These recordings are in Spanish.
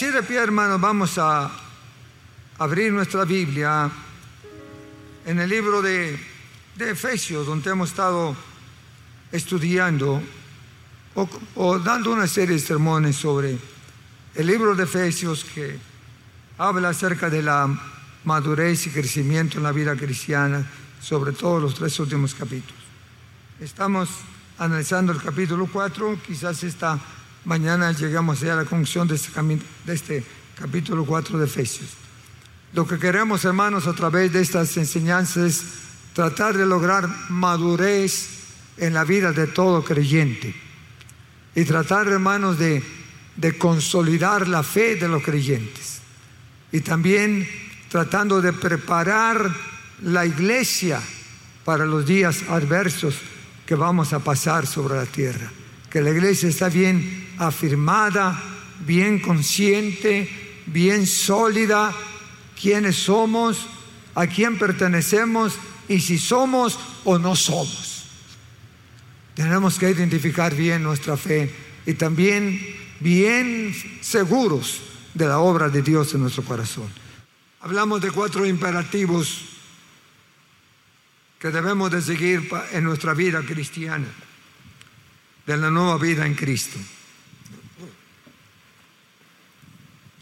De pie, hermanos, vamos a abrir nuestra Biblia en el libro de, de Efesios, donde hemos estado estudiando o, o dando una serie de sermones sobre el libro de Efesios que habla acerca de la madurez y crecimiento en la vida cristiana, sobre todo los tres últimos capítulos. Estamos analizando el capítulo 4, quizás esta mañana llegamos ya a la conclusión de este, de este capítulo 4 de Efesios. Lo que queremos, hermanos, a través de estas enseñanzas es tratar de lograr madurez en la vida de todo creyente y tratar, hermanos, de, de consolidar la fe de los creyentes y también tratando de preparar la iglesia para los días adversos que vamos a pasar sobre la tierra. Que la iglesia está bien afirmada, bien consciente, bien sólida, quiénes somos, a quién pertenecemos y si somos o no somos. Tenemos que identificar bien nuestra fe y también bien seguros de la obra de Dios en nuestro corazón. Hablamos de cuatro imperativos que debemos de seguir en nuestra vida cristiana, de la nueva vida en Cristo.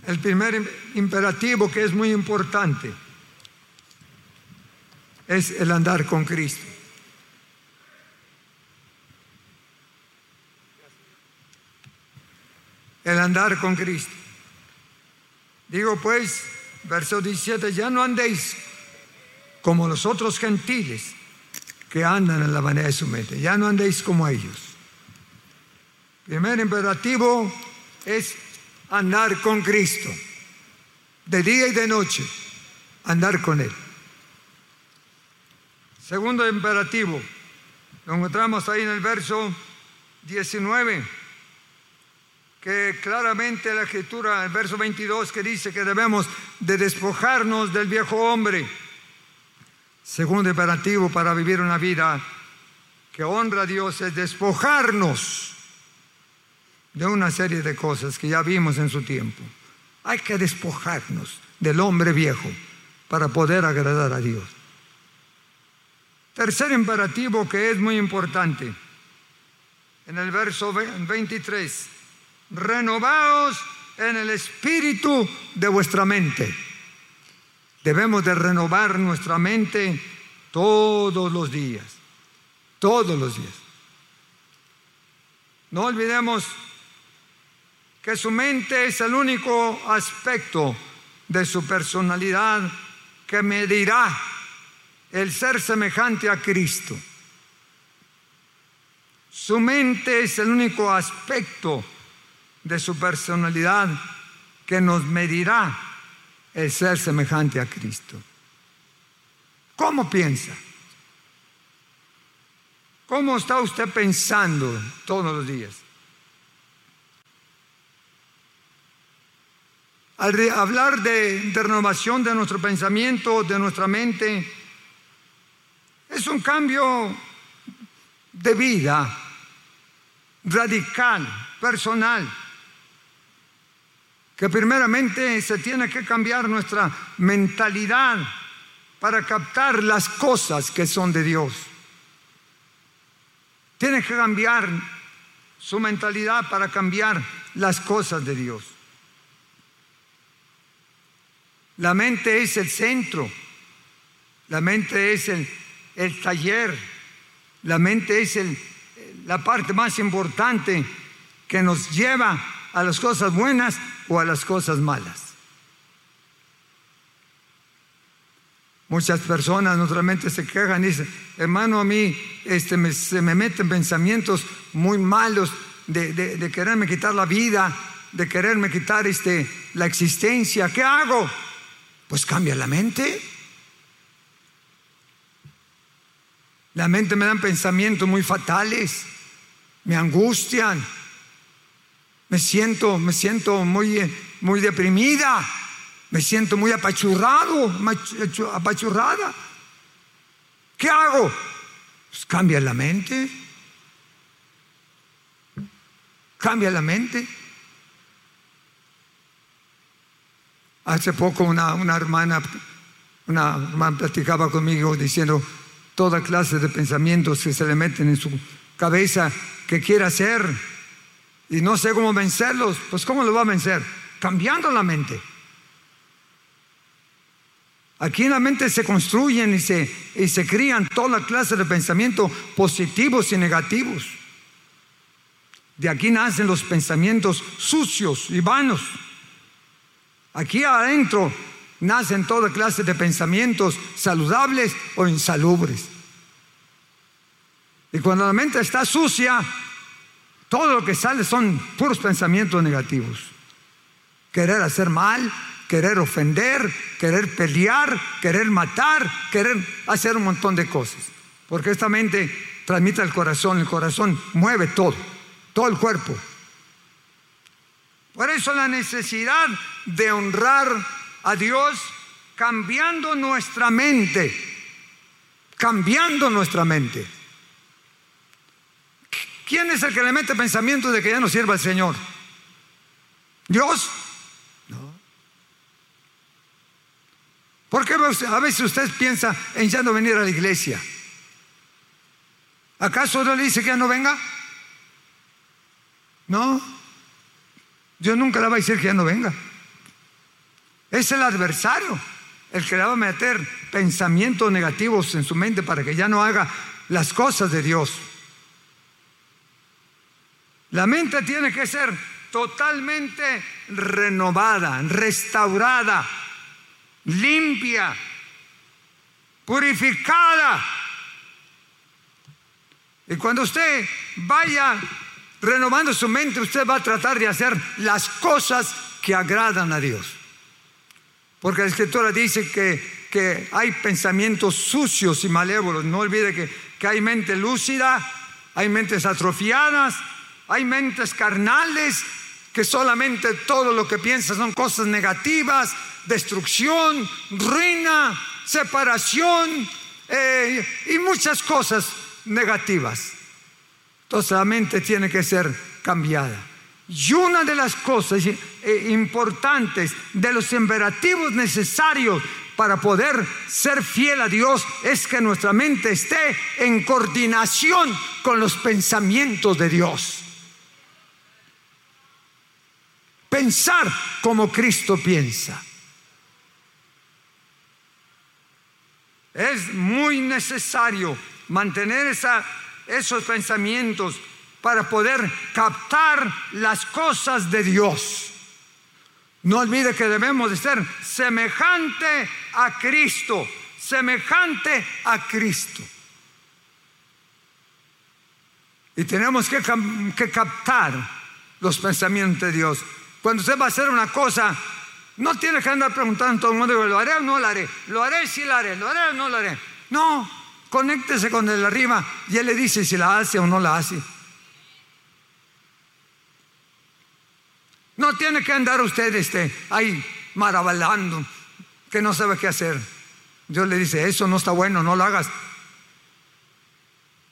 El primer imperativo que es muy importante es el andar con Cristo. El andar con Cristo. Digo pues, verso 17, ya no andéis como los otros gentiles que andan en la manera de su mente, ya no andéis como ellos. Primer imperativo es andar con Cristo, de día y de noche, andar con Él. Segundo imperativo, lo encontramos ahí en el verso 19, que claramente la escritura, el verso 22, que dice que debemos de despojarnos del viejo hombre. Segundo imperativo para vivir una vida que honra a Dios es despojarnos de una serie de cosas que ya vimos en su tiempo. Hay que despojarnos del hombre viejo para poder agradar a Dios. Tercer imperativo que es muy importante, en el verso 23, renovaos en el espíritu de vuestra mente. Debemos de renovar nuestra mente todos los días, todos los días. No olvidemos que su mente es el único aspecto de su personalidad que medirá el ser semejante a Cristo. Su mente es el único aspecto de su personalidad que nos medirá el ser semejante a Cristo. ¿Cómo piensa? ¿Cómo está usted pensando todos los días? Al hablar de, renovación de nuestro pensamiento, de nuestra mente, es un cambio de vida radical, personal, que primeramente se tiene que cambiar nuestra mentalidad para captar las cosas que son de Dios. Tiene que cambiar su mentalidad para cambiar las cosas de Dios. La mente es el centro, la mente es el, taller, la mente es la parte más importante que nos lleva a las cosas buenas o a las cosas malas. Muchas personas naturalmente se quejan y dicen, hermano, a mí este, se me meten pensamientos muy malos de quererme quitar la vida de quererme quitar este, la existencia. ¿Qué hago? Pues cambia la mente. La mente me dan pensamientos muy fatales, me angustian, me siento, me siento muy, muy deprimida, me siento muy apachurrado, apachurrada. ¿Qué hago? Pues cambia la mente. Cambia la mente. Hace poco una, hermana, una hermana platicaba conmigo diciendo toda clase de pensamientos que se le meten en su cabeza que quiere hacer y no sé cómo vencerlos. Pues ¿cómo lo va a vencer? Cambiando la mente. Aquí en la mente se construyen y se, y se crían toda clase de pensamientos positivos y negativos. De aquí nacen los pensamientos sucios y vanos. Aquí adentro nacen toda clase de pensamientos saludables o insalubres. Y cuando la mente está sucia, todo lo que sale son puros pensamientos negativos. Querer hacer mal, querer ofender, querer pelear, querer matar, querer hacer un montón de cosas. Porque esta mente transmite al corazón, el corazón mueve todo, todo el cuerpo. Por eso la necesidad de honrar a Dios cambiando nuestra mente, cambiando nuestra mente. ¿Quién es el que le mete pensamiento de que ya no sirva al Señor? ¿Dios? No. ¿Por qué a veces usted piensa en ya no venir a la iglesia? ¿Acaso Dios le dice que ya no venga? No. Yo nunca le va a decir que ya no venga. Es el adversario el que le va a meter pensamientos negativos en su mente para que ya no haga las cosas de Dios. La mente tiene que ser totalmente renovada, restaurada, limpia, purificada. Y cuando usted vaya renovando su mente, usted va a tratar de hacer las cosas que agradan a Dios. Porque la escritura dice que, que hay pensamientos sucios y malévolos. No olvide que, que hay mente lúcida, hay mentes atrofiadas, hay mentes carnales que solamente todo lo que piensa son cosas negativas, destrucción, ruina, separación eh, y muchas cosas negativas. Entonces la mente tiene que ser cambiada. Y una de las cosas eh, importantes, de los imperativos necesarios para poder ser fiel a Dios, es que nuestra mente esté en coordinación con los pensamientos de Dios. Pensar como Cristo piensa. Es muy necesario mantener esa, esos pensamientos para poder captar las cosas de Dios. No olvide que debemos de ser semejante a Cristo, semejante a Cristo. Y tenemos que, captar los pensamientos de Dios. Cuando usted va a hacer una cosa, no tiene que andar preguntando a todo el mundo, ¿lo haré o no lo haré? ¿Lo haré? Sí, lo haré. ¿Lo haré o no lo haré? No, conéctese con el arriba y él le dice si la hace o no la hace. No tiene que andar usted este, ahí maravilando, que no sabe qué hacer. Dios le dice, eso no está bueno, no lo hagas.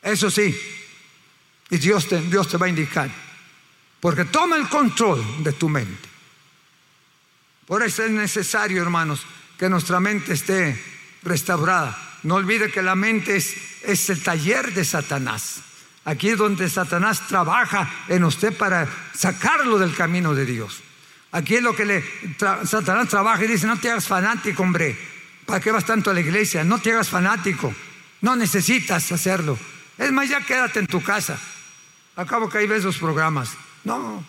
Eso sí, y Dios te, Dios te va a indicar, porque toma el control de tu mente. Por eso es necesario, hermanos, que nuestra mente esté restaurada. No olvide que la mente es, es el taller de Satanás. Aquí es donde Satanás trabaja en usted para sacarlo del camino de Dios. Aquí es lo que le, Satanás trabaja y dice, no te hagas fanático, hombre. ¿Para qué vas tanto a la iglesia? No te hagas fanático. No necesitas hacerlo. Es más, ya quédate en tu casa. Acabo que ahí ves los programas. No.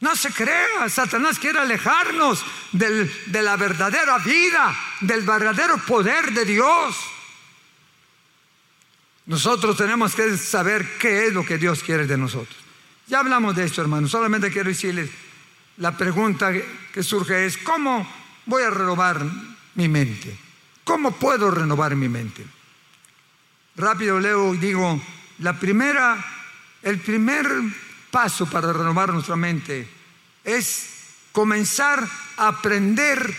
No se crea. Satanás quiere alejarnos de la verdadera vida, del verdadero poder de Dios. Nosotros tenemos que saber qué es lo que Dios quiere de nosotros. Ya hablamos de esto, hermano. Solamente quiero decirles, la pregunta que surge es, ¿cómo voy a renovar mi mente? ¿Cómo puedo renovar mi mente? Rápido leo y digo, la primera, el primer paso para renovar nuestra mente es comenzar a aprender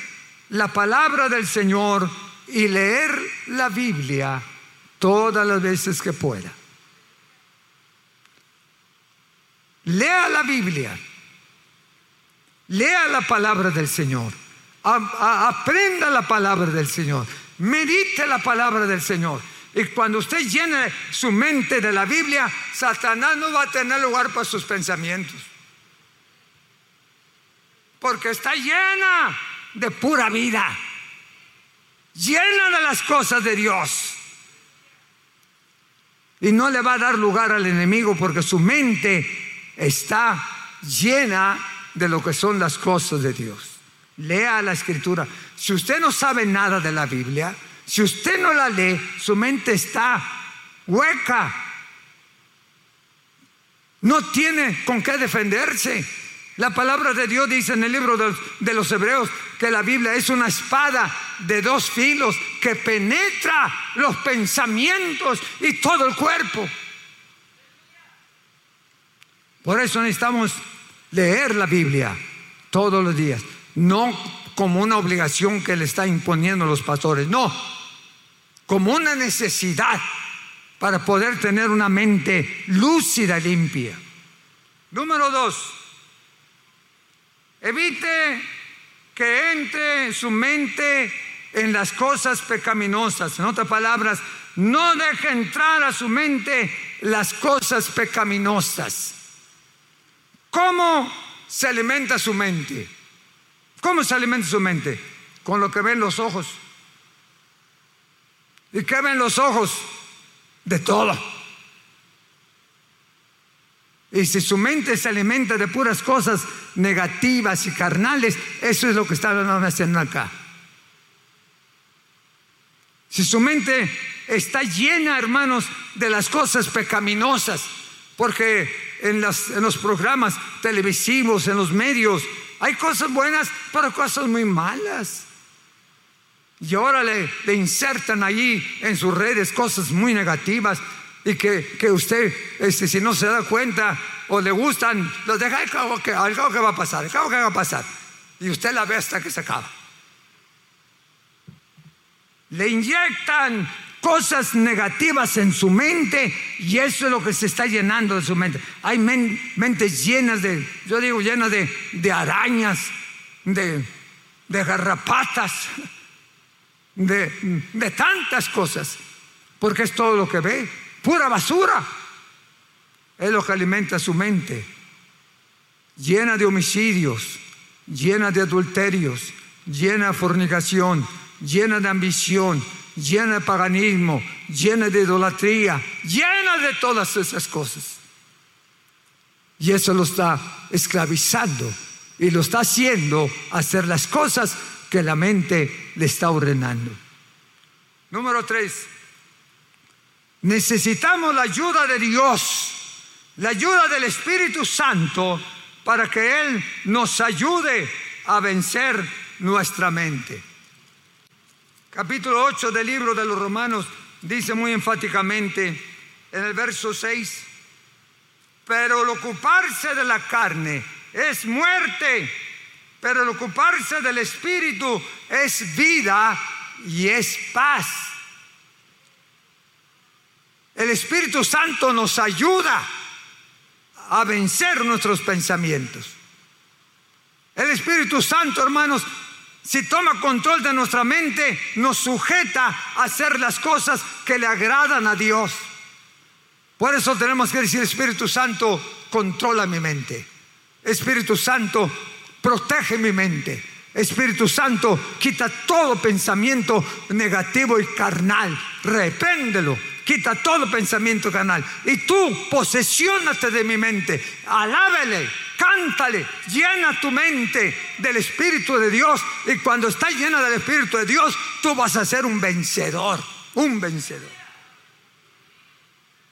la palabra del Señor y leer la Biblia todas las veces que pueda. Lea la Biblia, lea la palabra del Señor, aprenda la palabra del Señor, medite la palabra del Señor. Y cuando usted llene su mente de la Biblia, Satanás no va a tener lugar para sus pensamientos. Porque está llena de pura vida, llena de las cosas de Dios. Y no le va a dar lugar al enemigo porque su mente está llena de lo que son las cosas de Dios. Lea la escritura. Si usted no sabe nada de la Biblia, si usted no la lee, su mente está hueca. No tiene con qué defenderse. La palabra de Dios dice en el libro de, los Hebreos que la Biblia es una espada de dos filos que penetra los pensamientos y todo el cuerpo. Por eso necesitamos leer la Biblia todos los días, no como una obligación que le está imponiendo los pastores, no, como una necesidad para poder tener una mente lúcida y limpia. Número dos, evite que entre su mente en las cosas pecaminosas. En otras palabras, no deje entrar a su mente las cosas pecaminosas. ¿Cómo se alimenta su mente? ¿Cómo se alimenta su mente? Con lo que ven los ojos. ¿Y qué ven los ojos? De todo. Y si su mente se alimenta de puras cosas negativas y carnales, eso es lo que están haciendo acá. Si su mente está llena, hermanos, de las cosas pecaminosas, porque en, los programas televisivos, en los medios, hay cosas buenas, pero cosas muy malas. Y ahora le, insertan allí en sus redes cosas muy negativas y que, usted, este, si no se da cuenta o le gustan, los deja al que, que va a pasar, al cabo que va a pasar. Y usted la ve hasta que se acaba. Le inyectan cosas negativas en su mente y eso es lo que se está llenando de su mente. Hay mentes llenas de, yo digo, llenas de, arañas, de, garrapatas, de, tantas cosas, porque es todo lo que ve, pura basura. Es lo que alimenta su mente, llena de homicidios, llena de adulterios, llena de fornicación, llena de ambición llena de paganismo, llena de idolatría, llena de todas esas cosas. Y eso lo está esclavizando y lo está haciendo hacer las cosas que la mente le está ordenando. Número tres, necesitamos la ayuda de Dios, la ayuda del Espíritu Santo para que Él nos ayude a vencer nuestra mente. Capítulo 8 del libro de los Romanos dice muy enfáticamente en el verso 6, pero el ocuparse de la carne es muerte, pero el ocuparse del Espíritu es vida y es paz. El Espíritu Santo nos ayuda a vencer nuestros pensamientos. El Espíritu Santo, hermanos, si toma control de nuestra mente, nos sujeta a hacer las cosas que le agradan a Dios. Por eso tenemos que decir, Espíritu Santo, controla mi mente. Espíritu Santo, protege mi mente. Espíritu Santo, quita todo pensamiento negativo y carnal. Repéndelo. Quita todo pensamiento carnal. Y tú posesiónate de mi mente. Alábele cántale, llena tu mente del Espíritu de Dios y cuando está llena del Espíritu de Dios, tú vas a ser un vencedor, un vencedor.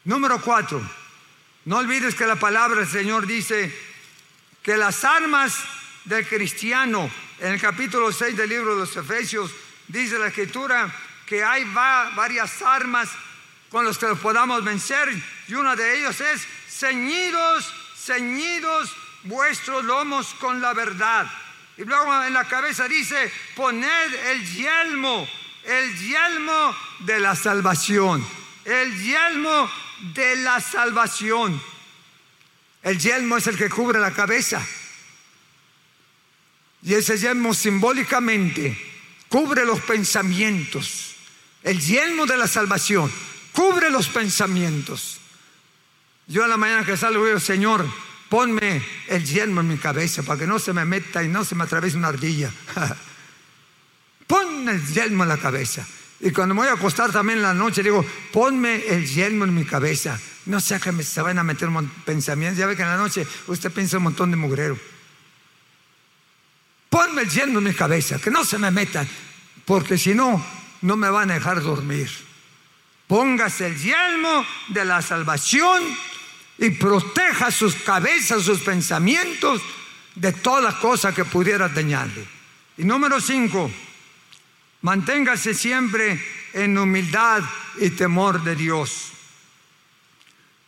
Número cuatro, No olvides que la palabra del Señor dice que las armas del cristiano, en el capítulo 6 del libro de los Efesios, dice la escritura que hay varias armas con las que podamos vencer y una de ellas es ceñidos, ceñidos vuestros lomos con la verdad. Y luego en la cabeza dice, poned el yelmo, el yelmo de la salvación, el yelmo de la salvación. El yelmo es el que cubre la cabeza. Y ese yelmo simbólicamente cubre los pensamientos. El yelmo de la salvación cubre los pensamientos. Yo a la mañana que salgo digo, Señor, ponme el yelmo en mi cabeza para que no se me meta y no se me atraviese una ardilla. Ponme el yelmo en la cabeza. Y cuando me voy a acostar también en la noche, digo, ponme el yelmo en mi cabeza. No sea que me, se vayan a meter pensamientos. Ya ve que en la noche usted piensa un montón de mugrero. Ponme el yelmo en mi cabeza, que no se me metan, porque si no, no me van a dejar dormir. Póngase el yelmo de la salvación y proteja sus cabezas, sus pensamientos de toda cosa que pudiera dañarle. Y número cinco, manténgase siempre en humildad y temor de Dios.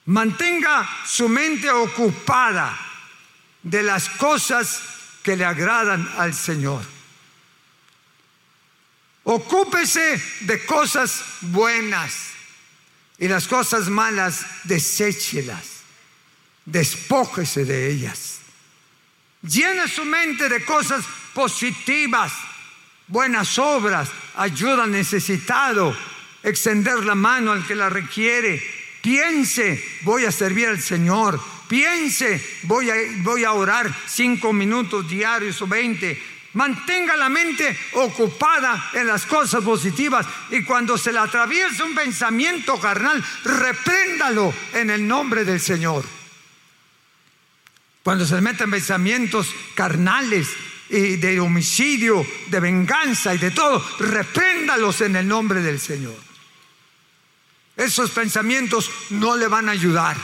Mantenga su mente ocupada de las cosas que le agradan al Señor. Ocúpese de cosas buenas y las cosas malas deséchelas despójese de ellas. Llene su mente de cosas positivas, buenas obras, ayuda al necesitado, extender la mano al que la requiere. Piense, voy a servir al Señor. Piense, voy a, voy a orar cinco minutos diarios o veinte. Mantenga la mente ocupada en las cosas positivas y cuando se le atraviese un pensamiento carnal, repréndalo en el nombre del Señor. Cuando se meten pensamientos carnales y de homicidio, de venganza y de todo, repréndalos en el nombre del Señor. Esos pensamientos no le van a ayudar.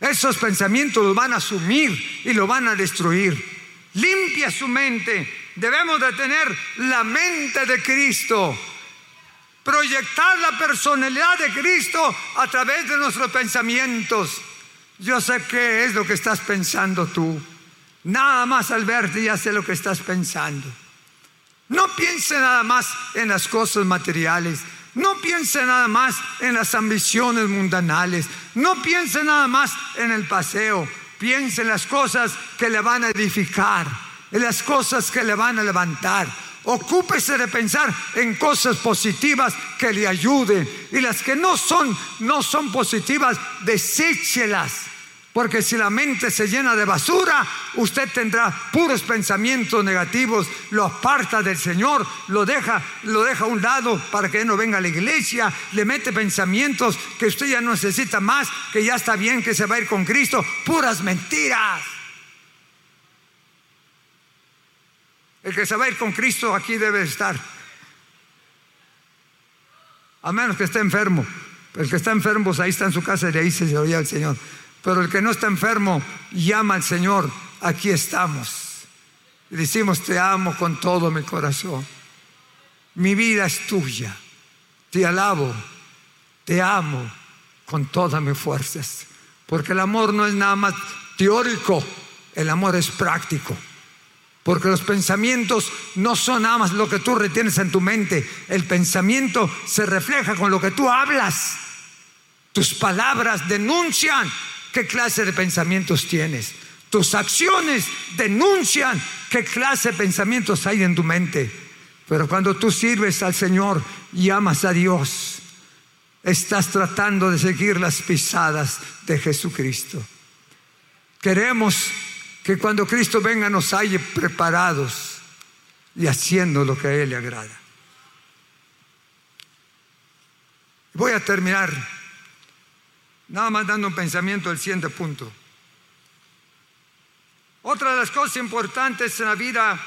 Esos pensamientos los van a asumir y lo van a destruir. Limpia su mente. Debemos de tener la mente de Cristo. Proyectar la personalidad de Cristo a través de nuestros pensamientos. Yo sé qué es lo que estás pensando tú. Nada más al verte ya sé lo que estás pensando. No piense nada más en las cosas materiales. No piense nada más en las ambiciones mundanales. No piense nada más en el paseo. Piense en las cosas que le van a edificar, en las cosas que le van a levantar. Ocúpese de pensar en cosas positivas que le ayuden. Y las que no son no son positivas, deséchelas. Porque si la mente se llena de basura, usted tendrá puros pensamientos negativos, lo aparta del Señor, lo deja, lo deja a un lado para que no venga a la iglesia, le mete pensamientos que usted ya no necesita más, que ya está bien, que se va a ir con Cristo, puras mentiras. El que se va a ir con Cristo aquí debe estar. A menos que esté enfermo. El que está enfermo, pues ahí está en su casa y ahí se oye al Señor. Pero el que no está enfermo llama al Señor, aquí estamos. Y decimos, te amo con todo mi corazón. Mi vida es tuya. Te alabo, te amo con todas mis fuerzas. Porque el amor no es nada más teórico, el amor es práctico. Porque los pensamientos no son nada más lo que tú retienes en tu mente. El pensamiento se refleja con lo que tú hablas. Tus palabras denuncian qué clase de pensamientos tienes. Tus acciones denuncian qué clase de pensamientos hay en tu mente. Pero cuando tú sirves al Señor y amas a Dios, estás tratando de seguir las pisadas de Jesucristo. Queremos que cuando Cristo venga nos haya preparados y haciendo lo que a Él le agrada. Voy a terminar Nada más dando un pensamiento del siguiente punto. Otra de las cosas importantes en la vida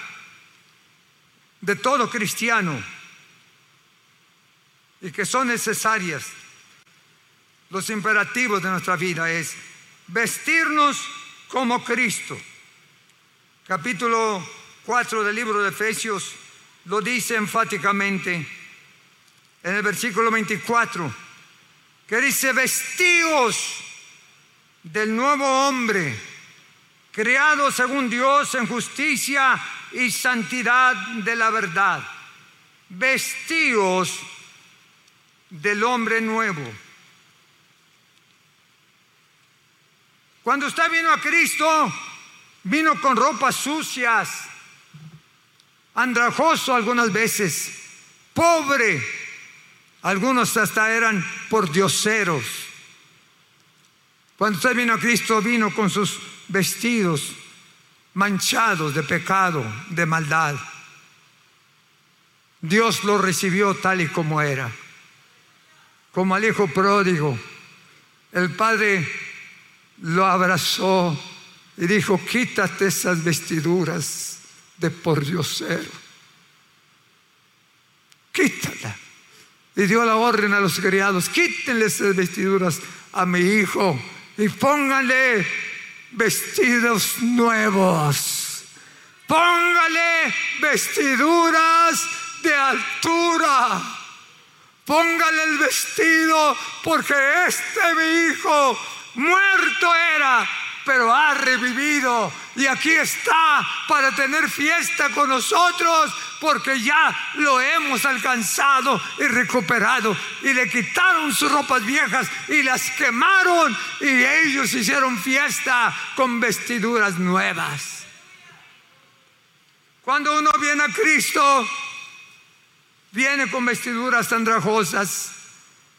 de todo cristiano y que son necesarias, los imperativos de nuestra vida es vestirnos como Cristo. Capítulo 4 del libro de Efesios lo dice enfáticamente en el versículo 24, que dice, vestidos del nuevo hombre, creado según Dios en justicia y santidad de la verdad. Vestidos del hombre nuevo. Cuando usted vino a Cristo, vino con ropas sucias, andrajoso algunas veces, pobre, algunos hasta eran por dioseros. Cuando usted vino a Cristo, vino con sus vestidos manchados de pecado, de maldad. Dios lo recibió tal y como era, como al hijo pródigo. El padre lo abrazó y dijo, quítate esas vestiduras de por diosero. Quítala. Y dio la orden a los criados, quítenle esas vestiduras a mi hijo y pónganle vestidos nuevos. Póngale vestiduras de altura. Póngale el vestido porque este mi hijo muerto era, pero ha revivido y aquí está para tener fiesta con nosotros porque ya lo hemos alcanzado y recuperado y le quitaron sus ropas viejas y las quemaron y ellos hicieron fiesta con vestiduras nuevas. Cuando uno viene a Cristo, viene con vestiduras andrajosas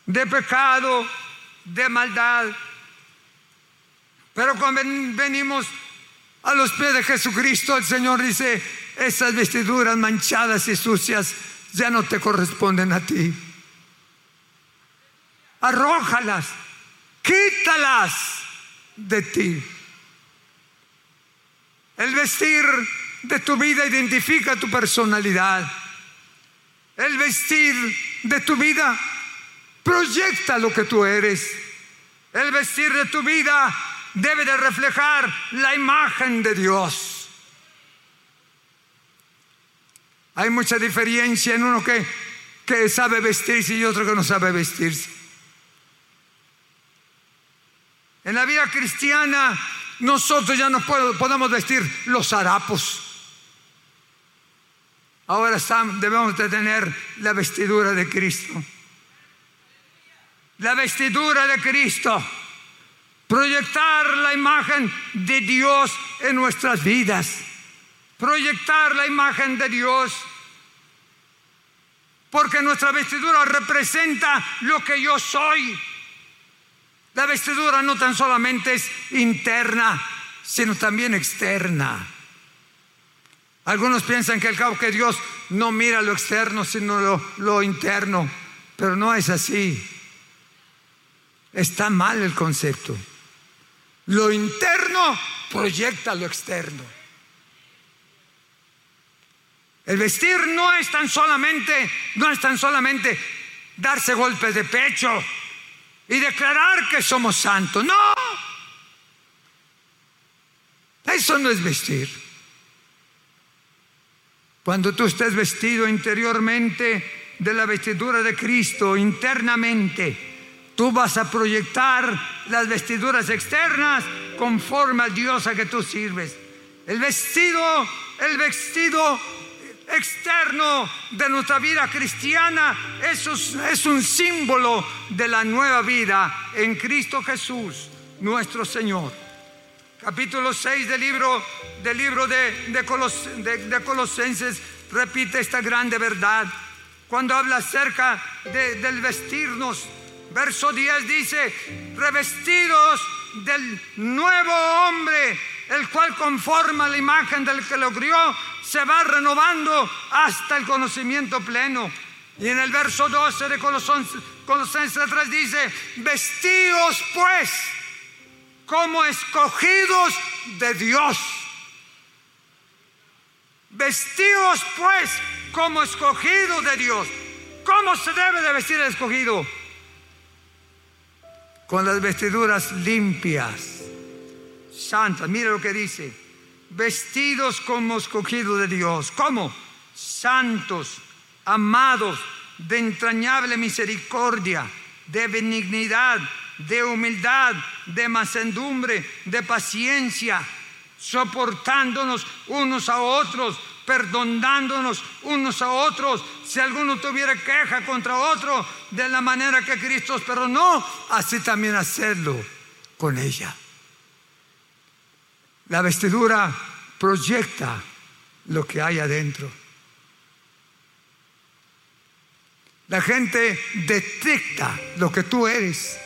de pecado, de maldad, pero cuando venimos a los pies de Jesucristo, el Señor dice, esas vestiduras manchadas y sucias ya no te corresponden a ti. Arrójalas, quítalas de ti. El vestir de tu vida identifica tu personalidad. El vestir de tu vida proyecta lo que tú eres. El vestir de tu vida debe de reflejar la imagen de Dios. Hay mucha diferencia en uno que, que sabe vestirse y otro que no sabe vestirse. En la vida cristiana nosotros ya no podemos vestir los harapos. Ahora debemos de tener la vestidura de Cristo. La vestidura de Cristo proyectar la imagen de Dios en nuestras vidas, proyectar la imagen de Dios, porque nuestra vestidura representa lo que yo soy. La vestidura no tan solamente es interna, sino también externa. Algunos piensan que el cabo que Dios no mira lo externo, sino lo, lo interno, pero no es así. Está mal el concepto. Lo interno proyecta lo externo. El vestir no es tan solamente, no es tan solamente darse golpes de pecho y declarar que somos santos. No. Eso no es vestir. Cuando tú estés vestido interiormente de la vestidura de Cristo, internamente, Tú vas a proyectar las vestiduras externas conforme al Dios a que tú sirves. El vestido, el vestido externo de nuestra vida cristiana es un símbolo de la nueva vida en Cristo Jesús, nuestro Señor. Capítulo 6 del libro, del libro de, de, Colosenses repite esta grande verdad cuando habla acerca del vestirnos Verso 10 dice, revestidos del nuevo hombre, el cual conforma la imagen del que lo crió, se va renovando hasta el conocimiento pleno. Y en el verso 12 de Colosenses 3 dice, vestidos pues como escogidos de Dios. Vestidos pues como escogidos de Dios. ¿Cómo se debe de vestir el escogido? Con las vestiduras limpias, santas. Mire lo que dice. Vestidos como escogidos de Dios. ¿Cómo? Santos, amados, de entrañable misericordia, de benignidad, de humildad, de macendumbre, de paciencia, soportándonos unos a otros, perdonándonos unos a otros. Si alguno tuviera queja contra otro, de la manera que Cristo os perdonó, así también hacerlo con ella. La vestidura proyecta lo que hay adentro. La gente detecta lo que tú eres,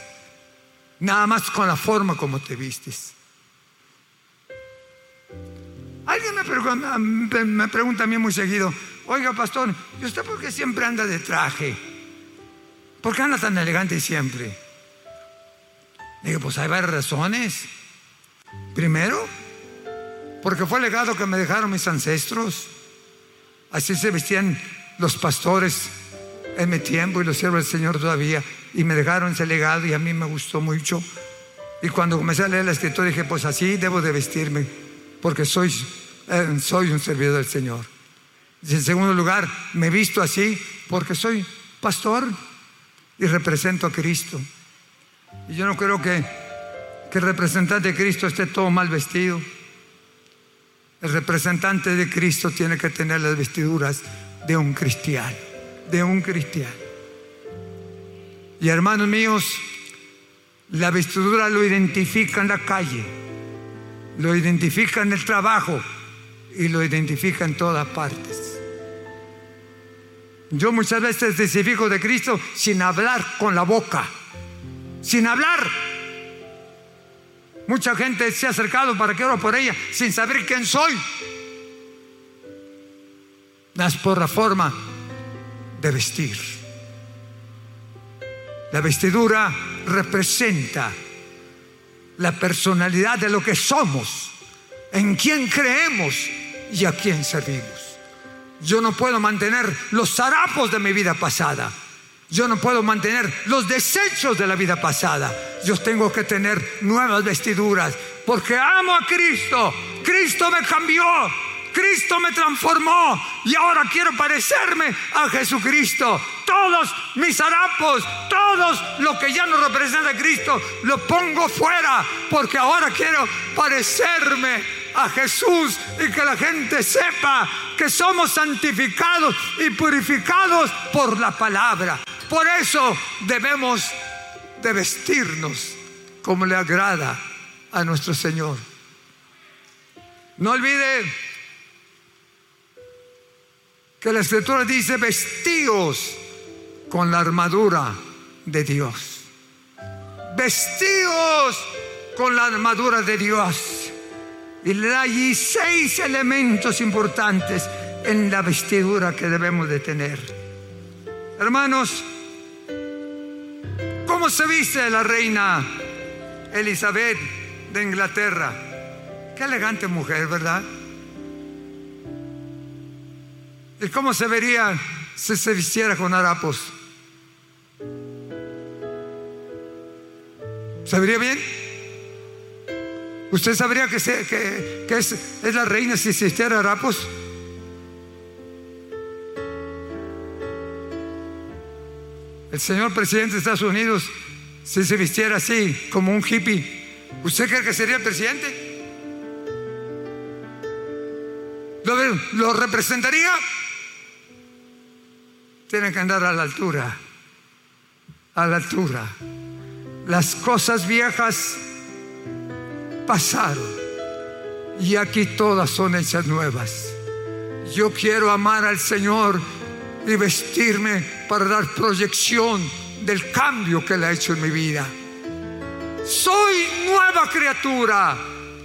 nada más con la forma como te vistes. Alguien me pregunta, a mí muy seguido, oiga pastor, ¿y usted por qué siempre anda de traje? ¿Por qué anda tan elegante siempre? Digo, pues hay varias razones. Primero, porque fue legado que me dejaron mis ancestros. Así se vestían los pastores en mi tiempo y los siervos del Señor todavía. Y me dejaron ese legado y a mí me gustó mucho. Y cuando comencé a leer la escritura dije, pues así debo de vestirme porque soy, eh, soy un servidor del Señor. Y en segundo lugar, me visto así porque soy pastor y represento a Cristo. Y yo no creo que, que el representante de Cristo esté todo mal vestido. El representante de Cristo tiene que tener las vestiduras de un cristiano, de un cristiano. Y hermanos míos, la vestidura lo identifica en la calle lo identifica en el trabajo y lo identifica en todas partes. Yo muchas veces testifico de Cristo sin hablar con la boca, sin hablar. Mucha gente se ha acercado para que oro por ella sin saber quién soy. Es por la forma de vestir. La vestidura representa la personalidad de lo que somos, en quién creemos y a quién servimos. Yo no puedo mantener los harapos de mi vida pasada. Yo no puedo mantener los desechos de la vida pasada. Yo tengo que tener nuevas vestiduras porque amo a Cristo. Cristo me cambió. Cristo me transformó y ahora quiero parecerme a Jesucristo. Todos mis harapos, todos lo que ya no representa a Cristo, lo pongo fuera porque ahora quiero parecerme a Jesús y que la gente sepa que somos santificados y purificados por la palabra. Por eso debemos de vestirnos como le agrada a nuestro Señor. No olvide que la escritura dice vestidos con la armadura de Dios. Vestidos con la armadura de Dios. Y le da allí seis elementos importantes en la vestidura que debemos de tener. Hermanos, ¿cómo se viste la reina Elizabeth de Inglaterra? Qué elegante mujer, ¿verdad? ¿Y cómo se vería si se vistiera con harapos? ¿Se vería bien? ¿Usted sabría que, es, es, la reina si se vistiera harapos? El señor presidente de Estados Unidos, si se vistiera así, como un hippie, ¿usted cree que sería el presidente? ¿Lo, lo representaría? Tienen que andar a la altura, a la altura. Las cosas viejas pasaron y aquí todas son hechas nuevas. Yo quiero amar al Señor y vestirme para dar proyección del cambio que Él ha hecho en mi vida. Soy nueva criatura.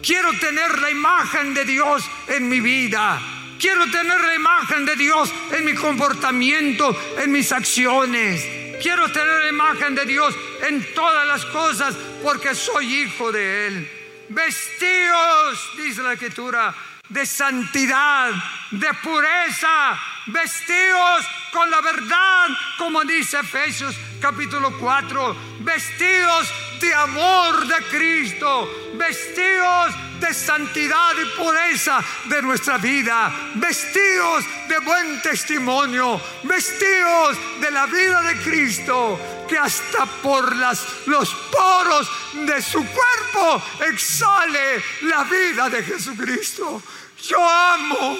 Quiero tener la imagen de Dios en mi vida. Quiero tener la imagen de Dios en mi comportamiento, en mis acciones. Quiero tener la imagen de Dios en todas las cosas porque soy hijo de Él. Vestidos, dice la escritura, de santidad, de pureza, vestidos con la verdad, como dice Efesios capítulo 4, vestidos de amor de Cristo, vestidos de santidad y pureza de nuestra vida, vestidos de buen testimonio, vestidos de la vida de Cristo, que hasta por los poros de su cuerpo exhale la vida de Jesucristo. Yo amo,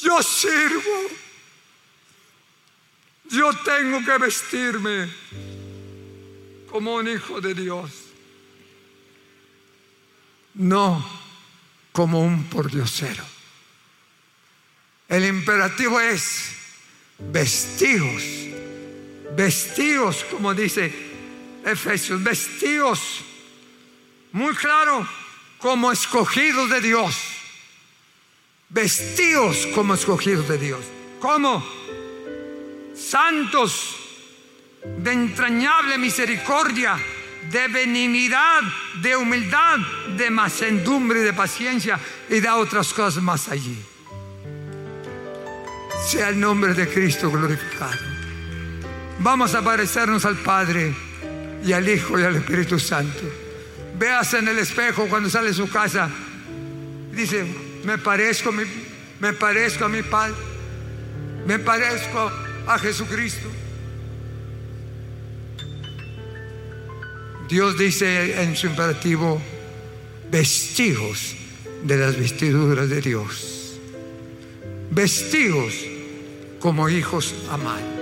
yo sirvo, yo tengo que vestirme como un hijo de Dios no como un pordiosero. El imperativo es vestidos, vestidos, como dice Efesios, vestidos, muy claro, como escogidos de Dios, vestidos como escogidos de Dios, como santos de entrañable misericordia de benignidad, de humildad, de macendumbre, de paciencia y de otras cosas más allí. Sea el nombre de Cristo glorificado. Vamos a parecernos al Padre y al Hijo y al Espíritu Santo. Véase en el espejo cuando sale de su casa. Dice, me parezco, me parezco a mi Padre. Me parezco a Jesucristo. Dios dice en su imperativo, vestidos de las vestiduras de Dios, vestidos como hijos amados.